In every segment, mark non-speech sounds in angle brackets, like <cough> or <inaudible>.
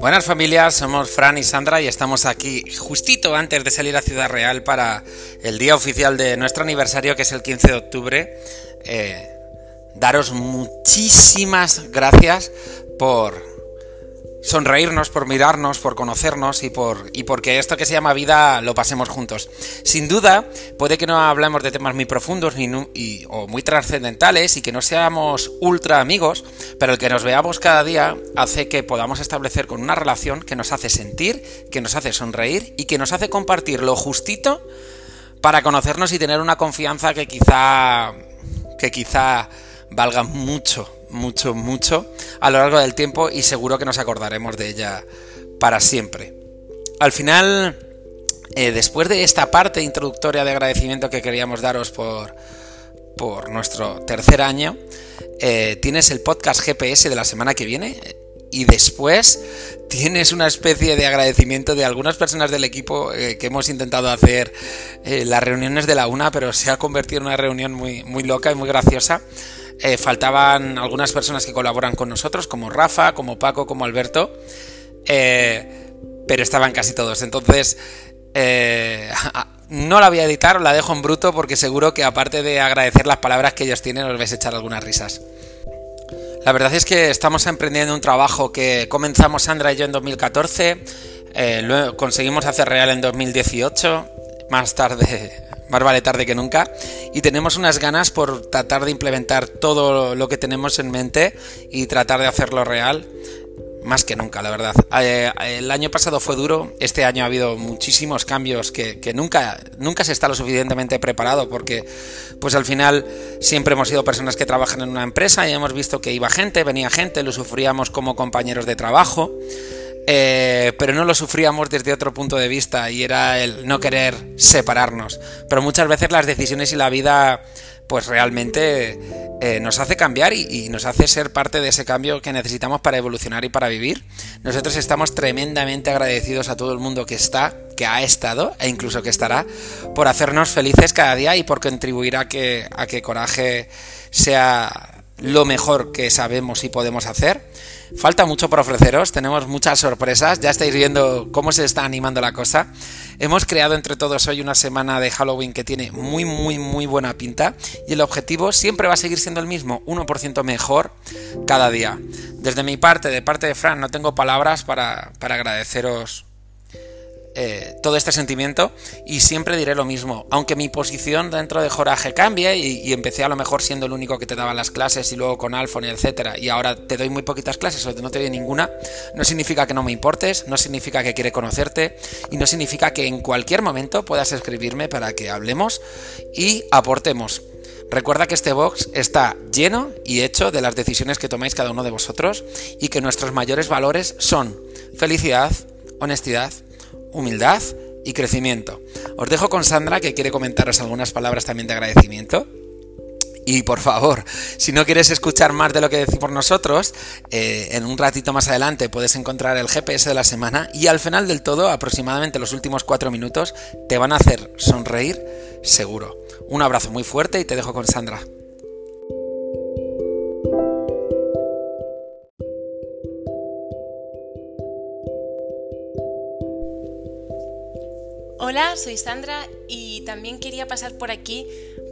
Buenas familias, somos Fran y Sandra y estamos aquí justito antes de salir a Ciudad Real para el día oficial de nuestro aniversario que es el 15 de octubre. Eh, daros muchísimas gracias por sonreírnos, por mirarnos, por conocernos y por y porque esto que se llama vida lo pasemos juntos. Sin duda, puede que no hablemos de temas muy profundos ni, o muy trascendentales y que no seamos ultra amigos, pero el que nos veamos cada día hace que podamos establecer con una relación que nos hace sentir, que nos hace sonreír y que nos hace compartir lo justito para conocernos y tener una confianza que quizá que quizá valga mucho mucho, mucho a lo largo del tiempo y seguro que nos acordaremos de ella para siempre. Al final, eh, después de esta parte introductoria de agradecimiento que queríamos daros por, por nuestro tercer año, eh, tienes el podcast GPS de la semana que viene y después tienes una especie de agradecimiento de algunas personas del equipo eh, que hemos intentado hacer las reuniones de la una, pero se ha convertido en una reunión muy, muy loca y muy graciosa eh, faltaban algunas personas que colaboran con nosotros, como Rafa, como Paco, como Alberto, eh, pero estaban casi todos. Entonces, eh, <laughs> no la voy a editar, la dejo en bruto porque seguro que aparte de agradecer las palabras que ellos tienen, os vais a echar algunas risas. La verdad es que estamos emprendiendo un trabajo que comenzamos Sandra y yo en 2014, lo conseguimos hacer real en 2018, más tarde más vale tarde que nunca. Y tenemos unas ganas por tratar de implementar todo lo que tenemos en mente y tratar de hacerlo real. Más que nunca, la verdad. Eh, el año pasado fue duro, este año ha habido muchísimos cambios que, nunca, nunca se está lo suficientemente preparado porque pues al final siempre hemos sido personas que trabajan en una empresa y hemos visto que iba gente, venía gente, lo sufríamos como compañeros de trabajo. Eh, pero no lo sufríamos desde otro punto de vista y era el no querer separarnos. Pero muchas veces las decisiones y la vida pues realmente eh, nos hace cambiar y, nos hace ser parte de ese cambio que necesitamos para evolucionar y para vivir. Nosotros estamos tremendamente agradecidos a todo el mundo que está, que ha estado e incluso que estará por hacernos felices cada día y por contribuir a que, a que Coraje sea lo mejor que sabemos y podemos hacer. Falta mucho por ofreceros, tenemos muchas sorpresas, ya estáis viendo cómo se está animando la cosa. Hemos creado entre todos hoy una semana de Halloween que tiene muy, muy, muy buena pinta y el objetivo siempre va a seguir siendo el mismo, 1% mejor cada día. Desde mi parte, de parte de Fran, no tengo palabras para, para agradeceros eh, todo este sentimiento y siempre diré lo mismo, aunque mi posición dentro de Joraje cambie y, empecé a lo mejor siendo el único que te daba las clases y luego con Alfon y etcétera y ahora te doy muy poquitas clases o no te doy ninguna, no significa que no me importes, no significa que quiere conocerte y no significa que en cualquier momento puedas escribirme para que hablemos y aportemos. Recuerda que este box está lleno y hecho de las decisiones que tomáis cada uno de vosotros y que nuestros mayores valores son felicidad, honestidad, humildad y crecimiento. Os dejo con Sandra que quiere comentaros algunas palabras también de agradecimiento. Y por favor, si no quieres escuchar más de lo que decimos nosotros, eh, en un ratito más adelante puedes encontrar el GPS de la semana y al final del todo, aproximadamente los últimos cuatro minutos, te van a hacer sonreír seguro. Un abrazo muy fuerte y te dejo con Sandra. Hola, soy Sandra y también quería pasar por aquí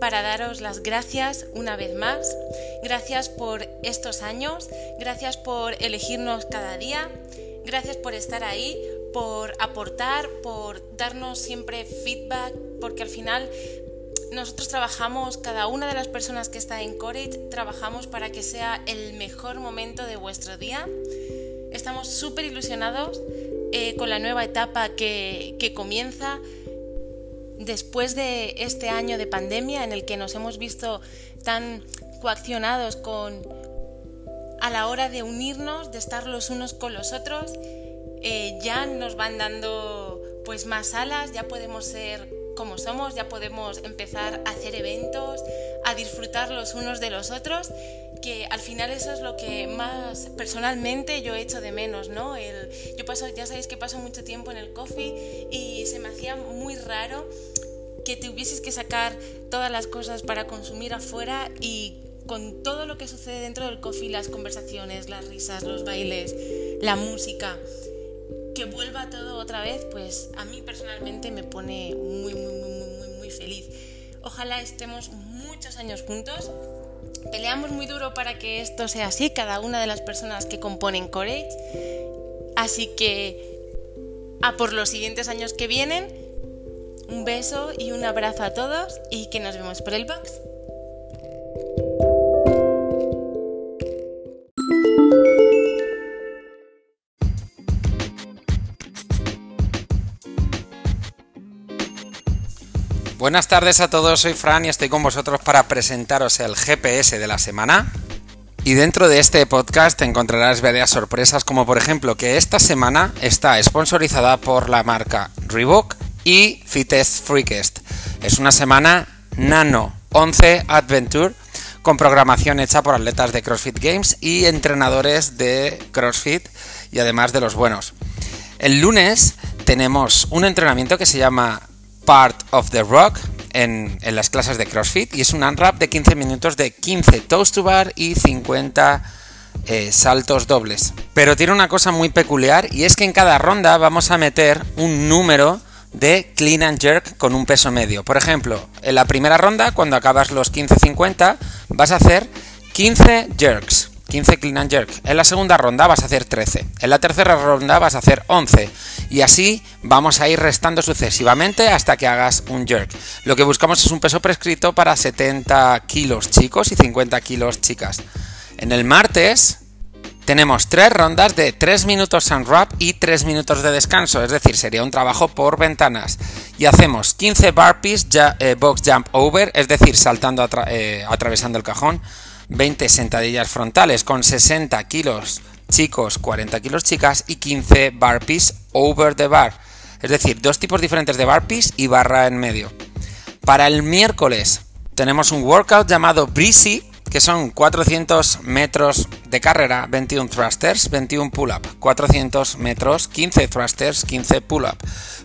para daros las gracias una vez más. Gracias por estos años, gracias por elegirnos cada día, gracias por estar ahí, por aportar, por darnos siempre feedback, porque al final nosotros trabajamos, cada una de las personas que está en Courage, trabajamos para que sea el mejor momento de vuestro día. Estamos súper ilusionados eh, con la nueva etapa que, que comienza después de este año de pandemia en el que nos hemos visto tan coaccionados con a la hora de unirnos, de estar los unos con los otros, eh, ya nos van dando pues más alas, ya podemos ser como somos, ya podemos empezar a hacer eventos, a disfrutar los unos de los otros que al final eso es lo que más personalmente yo echo de menos, ¿no? El, yo paso, ya sabéis que paso mucho tiempo en el coffee y se me hacía muy raro que tuvieses que sacar todas las cosas para consumir afuera y con todo lo que sucede dentro del coffee, las conversaciones, las risas, los bailes, la música, que vuelva todo otra vez, pues a mí personalmente me pone muy, muy, muy, muy, muy feliz. Ojalá estemos muchos años juntos. Peleamos muy duro para que esto sea así, cada una de las personas que componen Courage. Así que a por los siguientes años que vienen. Un beso y un abrazo a todos y que nos vemos por el box. Buenas tardes a todos, soy Fran y estoy con vosotros para presentaros el GPS de la semana. Y dentro de este podcast encontrarás varias sorpresas, como por ejemplo que esta semana está sponsorizada por la marca Reebok y Fittest Freakest. Es una semana Nano 11 Adventure con programación hecha por atletas de CrossFit Games y entrenadores de CrossFit y además de los buenos. El lunes tenemos un entrenamiento que se llama Part of the Rock en, las clases de CrossFit y es un unwrap de 15 minutos de 15 toast to bar y 50 eh, saltos dobles. Pero tiene una cosa muy peculiar y es que en cada ronda vamos a meter un número de clean and jerk con un peso medio. Por ejemplo, en la primera ronda, cuando acabas los 15-50, vas a hacer 15 jerks. 15 clean and jerk. En la segunda ronda vas a hacer 13. En la tercera ronda vas a hacer 11. Y así vamos a ir restando sucesivamente hasta que hagas un jerk. Lo que buscamos es un peso prescrito para 70 kilos chicos y 50 kilos chicas. En el martes tenemos tres rondas de 3 minutos unwrap y 3 minutos de descanso, es decir, sería un trabajo por ventanas. Y hacemos 15 burpees, eh, box jump over, es decir, saltando, eh, atravesando el cajón, 20 sentadillas frontales con 60 kilos chicos, 40 kilos chicas y 15 burpees over the bar. Es decir, dos tipos diferentes de burpees y barra en medio. Para el miércoles tenemos un workout llamado Breezy, que son 400 metros de carrera, 21 thrusters, 21 pull-up, 400 metros, 15 thrusters, 15 pull-up,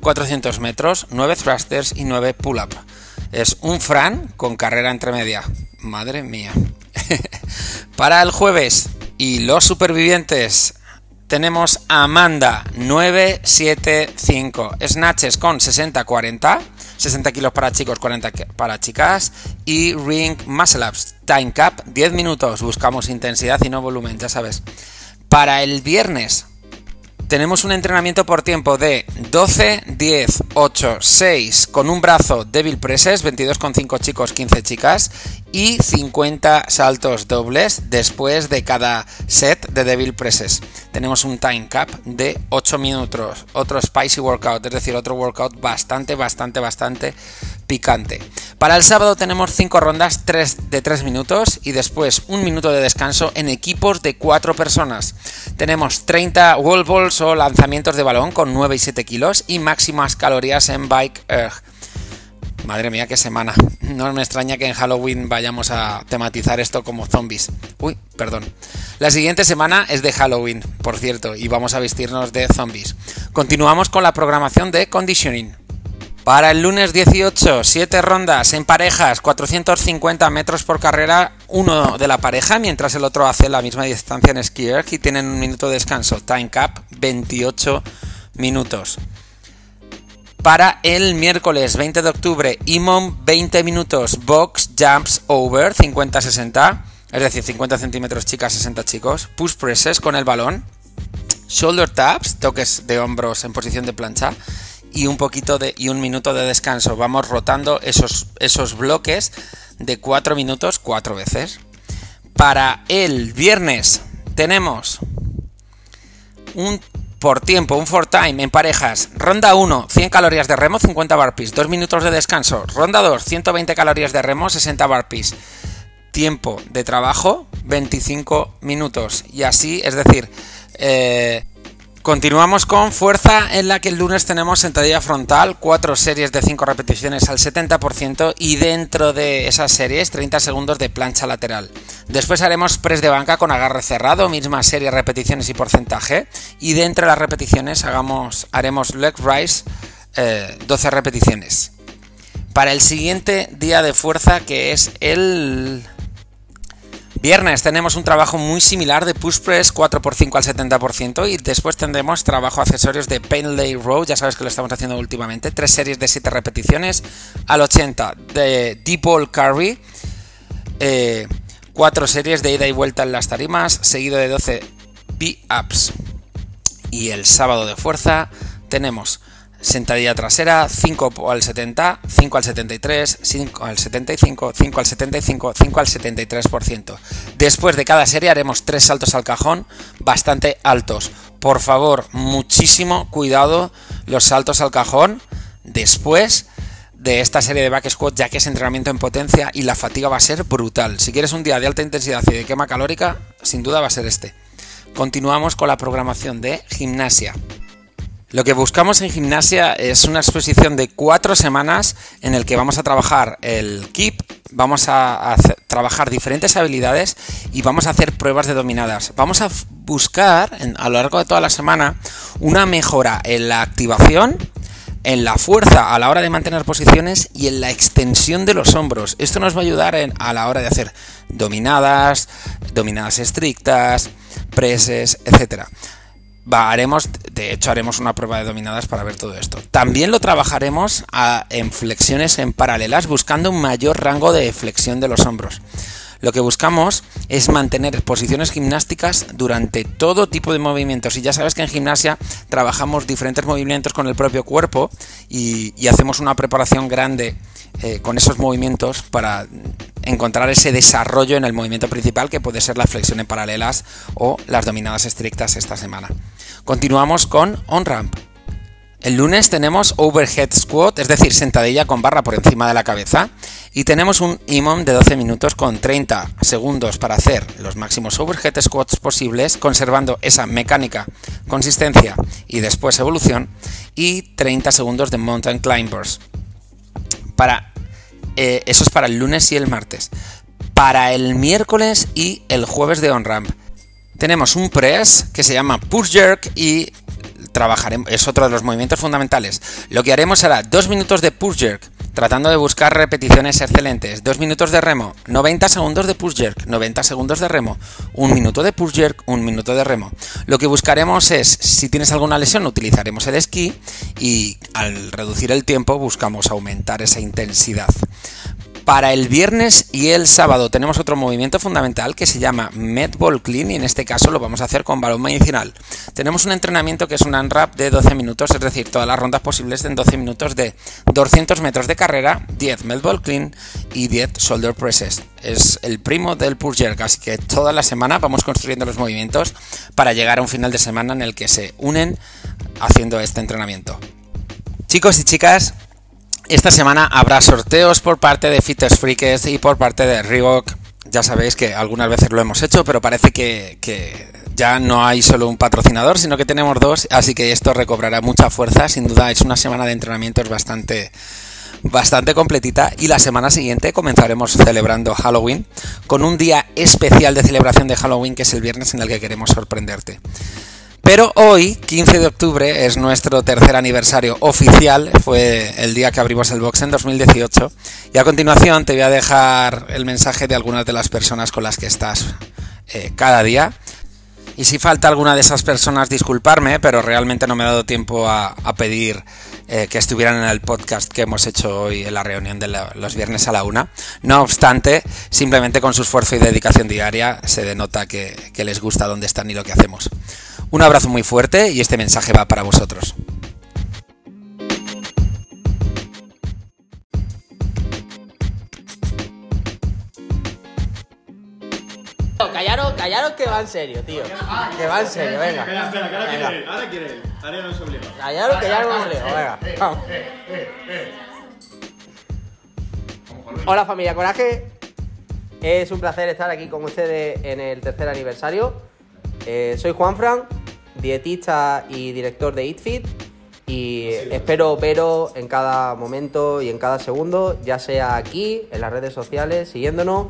400 metros, 9 thrusters y 9 pull-up. Es un Fran con carrera entre media. Madre mía. <laughs> Para el jueves y los supervivientes tenemos Amanda 975 snatches con 60-40, 60 kilos para chicos, 40 para chicas y ring muscle ups time cap 10 minutos. Buscamos intensidad y no volumen, ya sabes. Para el viernes tenemos un entrenamiento por tiempo de 12, 10, 8, 6 con un brazo débil presses, 22,5 chicos, 15 chicas y 50 saltos dobles después de cada set de débil presses. Tenemos un time cap de 8 minutos, otro spicy workout, es decir, otro workout bastante, bastante, bastante picante. Para el sábado tenemos 5 rondas 3 de 3 minutos y después un minuto de descanso en equipos de 4 personas. Tenemos 30 wall balls o lanzamientos de balón con 9 y 7 kilos y máximas calorías en bike erg. Madre mía, qué semana. No me extraña que en Halloween vayamos a tematizar esto como zombies. Uy, perdón. La siguiente semana es de Halloween, por cierto, y vamos a vestirnos de zombies. Continuamos con la programación de conditioning. Para el lunes 18, 7 rondas en parejas, 450 metros por carrera, uno de la pareja, mientras el otro hace la misma distancia en skier y tienen un minuto de descanso. Time cap, 28 minutos. Para el miércoles 20 de octubre, IMOM 20 minutos, box jumps over 50-60, es decir, 50 centímetros chicas, 60 chicos, push presses con el balón, shoulder taps, toques de hombros en posición de plancha y un poquito de y un minuto de descanso. Vamos rotando esos, esos bloques de 4 minutos cuatro veces. Para el viernes tenemos un por tiempo, un for time en parejas. Ronda 1, 100 calorías de remo, 50 burpees, 2 minutos de descanso. Ronda 2, 120 calorías de remo, 60 burpees. Tiempo de trabajo, 25 minutos. Y así, es decir, eh, Continuamos con fuerza en la que el lunes tenemos sentadilla frontal, 4 series de 5 repeticiones al 70% y dentro de esas series 30 segundos de plancha lateral. Después haremos press de banca con agarre cerrado, misma serie, repeticiones y porcentaje. Y dentro de las repeticiones hagamos, haremos leg rise, 12 eh, repeticiones. Para el siguiente día de fuerza que es el Viernes tenemos un trabajo muy similar de push press 4x5 al 70% y después tendremos trabajo accesorios de Pain Lay Row, ya sabes que lo estamos haciendo últimamente, tres series de 7 repeticiones al 80 de Deep Ball Carry, eh, cuatro series de ida y vuelta en las tarimas, seguido de 12 B-ups. Y el sábado de fuerza tenemos sentadilla trasera, 5 al 70, 5 al 73, 5 al 75, 5 al 75, 5 al 73%. Después de cada serie haremos tres saltos al cajón bastante altos. Por favor, muchísimo cuidado los saltos al cajón después de esta serie de back squat ya que es entrenamiento en potencia y la fatiga va a ser brutal. Si quieres un día de alta intensidad y de quema calórica, sin duda va a ser este. Continuamos con la programación de gimnasia. Lo que buscamos en gimnasia es una exposición de cuatro semanas en el que vamos a trabajar el keep, vamos a, trabajar diferentes habilidades y vamos a hacer pruebas de dominadas. Vamos a buscar a lo largo de toda la semana una mejora en la activación, en la fuerza a la hora de mantener posiciones y en la extensión de los hombros. Esto nos va a ayudar a la hora de hacer dominadas, dominadas estrictas, preses, etcétera haremos, de hecho, haremos una prueba de dominadas para ver todo esto. También lo trabajaremos en flexiones en paralelas, buscando un mayor rango de flexión de los hombros. Lo que buscamos es mantener posiciones gimnásticas durante todo tipo de movimientos. Y ya sabes que en gimnasia trabajamos diferentes movimientos con el propio cuerpo y, hacemos una preparación grande eh, con esos movimientos para encontrar ese desarrollo en el movimiento principal que puede ser la flexión en paralelas o las dominadas estrictas esta semana. Continuamos con on ramp. El lunes tenemos overhead squat, es decir, sentadilla con barra por encima de la cabeza. Y tenemos un IMOM de 12 minutos con 30 segundos para hacer los máximos overhead squats posibles, conservando esa mecánica, consistencia y después evolución. Y 30 segundos de mountain climbers. Para eh, eso es para el lunes y el martes. Para el miércoles y el jueves de on-ramp tenemos un press que se llama push jerk y trabajaremos, es otro de los movimientos fundamentales. Lo que haremos será dos minutos de push jerk, tratando de buscar repeticiones excelentes. Dos minutos de remo, 90 segundos de push jerk, 90 segundos de remo, un minuto de push jerk, un minuto de remo. Lo que buscaremos es, si tienes alguna lesión, utilizaremos el esquí y al reducir el tiempo buscamos aumentar esa intensidad. Para el viernes y el sábado tenemos otro movimiento fundamental que se llama Medball Clean y en este caso lo vamos a hacer con balón medicinal. Tenemos un entrenamiento que es un unwrap de 12 minutos, es decir, todas las rondas posibles en 12 minutos de 200 metros de carrera, 10 Medball Clean y 10 Shoulder Presses. Es el primo del Push Jerk, así que toda la semana vamos construyendo los movimientos para llegar a un final de semana en el que se unen haciendo este entrenamiento. Chicos y chicas, esta semana habrá sorteos por parte de Fitness Freaks y por parte de Reebok. Ya sabéis que algunas veces lo hemos hecho, pero parece que, ya no hay solo un patrocinador, sino que tenemos dos, así que esto recobrará mucha fuerza. Sin duda es una semana de entrenamientos bastante, bastante completita y la semana siguiente comenzaremos celebrando Halloween con un día especial de celebración de Halloween que es el viernes en el que queremos sorprenderte. Pero hoy, 15 de octubre, es nuestro tercer aniversario oficial. Fue el día que abrimos el box en 2018. Y a continuación te voy a dejar el mensaje de algunas de las personas con las que estás eh, cada día. Y si falta alguna de esas personas, disculparme, pero realmente no me he dado tiempo a, pedir eh, que estuvieran en el podcast que hemos hecho hoy en la reunión de los viernes a la una. No obstante, simplemente con su esfuerzo y dedicación diaria se denota que, que les gusta dónde están y lo que hacemos. Un abrazo muy fuerte y este mensaje va para vosotros. Callaros, callaros que va en serio, tío. Que va en serio, venga. Espera, espera, que ahora quiere él, ahora quiere él. Ahora no es obligado. Callaros que ya no me leo, venga. Vamos. Hola familia Coraje. Es un placer estar aquí con ustedes en el tercer aniversario. Eh, soy Juan Fran dietista y director de EatFit y espero veros en cada momento y en cada segundo, ya sea aquí, en las redes sociales, siguiéndonos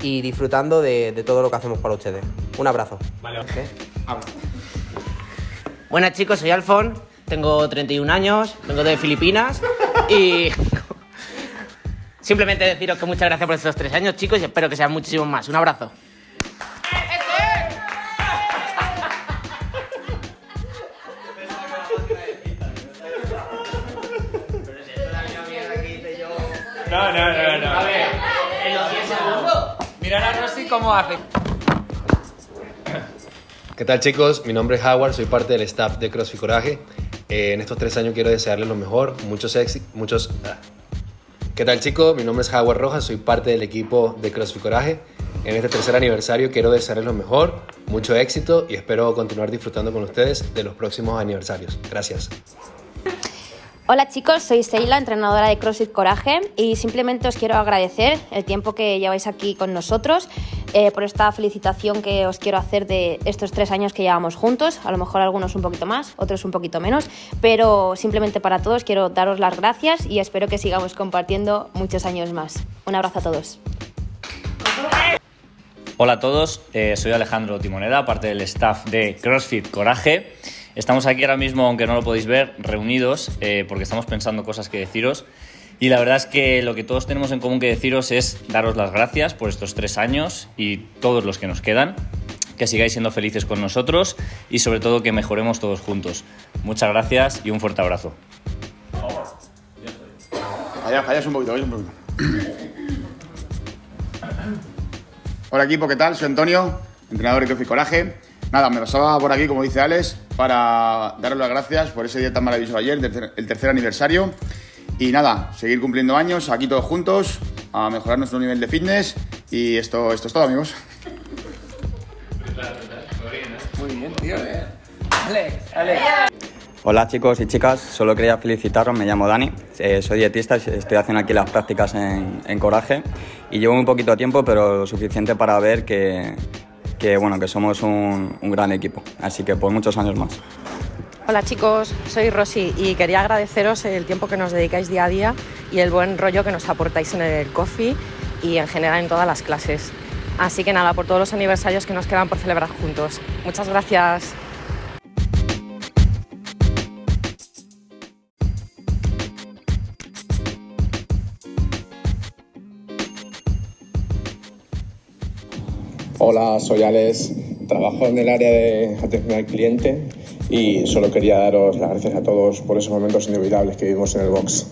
y disfrutando de, todo lo que hacemos para ustedes. Un abrazo. Vale, Buenas chicos, soy Alfon, tengo 31 años, vengo de Filipinas y <laughs> simplemente deciros que muchas gracias por estos tres años chicos y espero que sean muchísimos más. Un abrazo. No, no, no, no. A ver, en los 10 segundos. Mirad a Rosy cómo hace. ¿Qué tal chicos? Mi nombre es Howard, soy parte del staff de CrossFit Coraje. Eh, en estos tres años quiero desearles lo mejor, muchos éxitos, muchos... ah. ¿Qué tal chicos? Mi nombre es Howard Rojas, soy parte del equipo de CrossFit Coraje. En este tercer aniversario quiero desearles lo mejor, mucho éxito y espero continuar disfrutando con ustedes de los próximos aniversarios. Gracias. Hola chicos, soy Seila, entrenadora de CrossFit Coraje y simplemente os quiero agradecer el tiempo que lleváis aquí con nosotros, eh, por esta felicitación que os quiero hacer de estos tres años que llevamos juntos, a lo mejor algunos un poquito más, otros un poquito menos, pero simplemente para todos quiero daros las gracias y espero que sigamos compartiendo muchos años más. Un abrazo a todos. Hola a todos, eh, soy Alejandro Timoneda, parte del staff de CrossFit Coraje. Estamos aquí ahora mismo, aunque no lo podéis ver, reunidos eh, porque estamos pensando cosas que deciros. Y la verdad es que lo que todos tenemos en común que deciros es daros las gracias por estos tres años y todos los que nos quedan. Que sigáis siendo felices con nosotros y sobre todo que mejoremos todos juntos. Muchas gracias y un fuerte abrazo. Callas, callas un poquito, un poquito. Hola equipo, ¿qué tal? Soy Antonio, entrenador de CrossFit Coraje. Nada, me pasaba por aquí, como dice Alex, para daros las gracias por ese día tan maravilloso ayer, el tercer, aniversario. Y nada, seguir cumpliendo años aquí todos juntos, a mejorar nuestro nivel de fitness. Y esto, esto es todo, amigos. Hola chicos y chicas, solo quería felicitaros, me llamo Dani, eh, soy dietista, estoy haciendo aquí las prácticas en, en Coraje y llevo un poquito de tiempo, pero lo suficiente para ver que, que, bueno, que somos un, un gran equipo, así que por muchos años más. Hola chicos, soy Rosy y quería agradeceros el tiempo que nos dedicáis día a día y el buen rollo que nos aportáis en el coffee y en general en todas las clases. Así que nada, por todos los aniversarios que nos quedan por celebrar juntos. Muchas gracias. Hola, soy Alex, trabajo en el área de atención al cliente y solo quería daros las gracias a todos por esos momentos inolvidables que vivimos en el box.